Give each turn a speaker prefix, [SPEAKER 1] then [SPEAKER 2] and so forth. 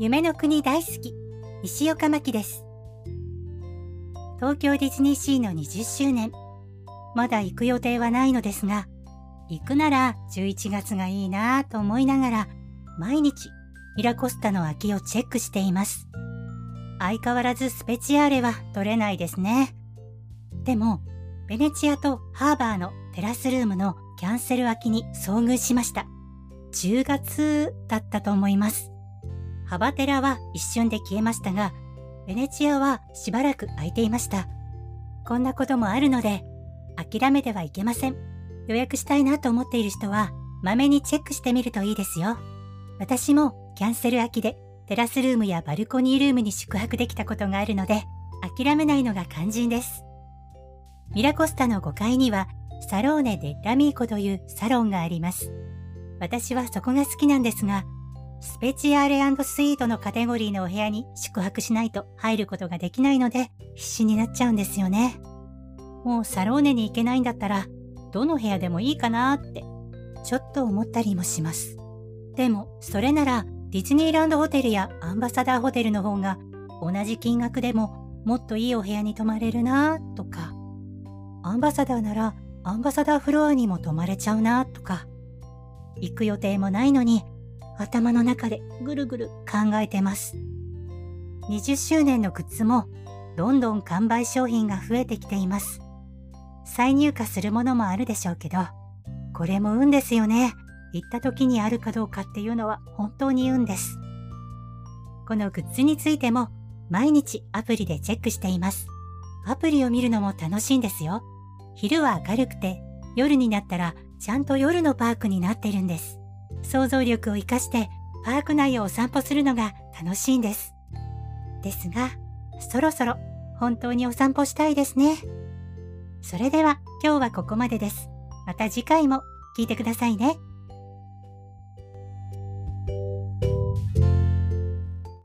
[SPEAKER 1] 夢の国大好き、石岡真希です。東京ディズニーシーの20周年。まだ行く予定はないのですが、行くなら11月がいいなぁと思いながら、毎日ミラコスタの空きをチェックしています。相変わらずスペチアーレは取れないですね。でも、ベネチアとハーバーのテラスルームのキャンセル空きに遭遇しました。10月だったと思います。ハバテラは一瞬で消えましたが、ベネチアはしばらく空いていました。こんなこともあるので、諦めてはいけません。予約したいなと思っている人は、まめにチェックしてみるといいですよ。私もキャンセル空きでテラスルームやバルコニールームに宿泊できたことがあるので、諦めないのが肝心です。ミラコスタの5階には、サローネ・デッラミーコというサロンがあります。私はそこが好きなんですが、スペチアーレスイートのカテゴリーのお部屋に宿泊しないと入ることができないので、必死になっちゃうんですよね。もうサローネに行けないんだったら、どの部屋でもいいかなって、ちょっと思ったりもします。でも、それなら、ディズニーランドホテルやアンバサダーホテルの方が、同じ金額でももっといいお部屋に泊まれるなとか、アンバサダーならアンバサダーフロアにも泊まれちゃうなとか、行く予定もないのに頭の中でぐるぐる考えてます。20周年のグッズもどんどん完売商品が増えてきています。再入荷するものもあるでしょうけど、これも運ですよね。行った時にあるかどうかっていうのは本当に運です。このグッズについても毎日アプリでチェックしています。アプリを見るのも楽しいんですよ。昼は明るくて夜になったらちゃんと夜のパークになってるんです。想像力を活かしてパーク内をお散歩するのが楽しいんです。ですが、そろそろ本当にお散歩したいですね。それでは今日はここまでです。また次回も聞いてくださいね。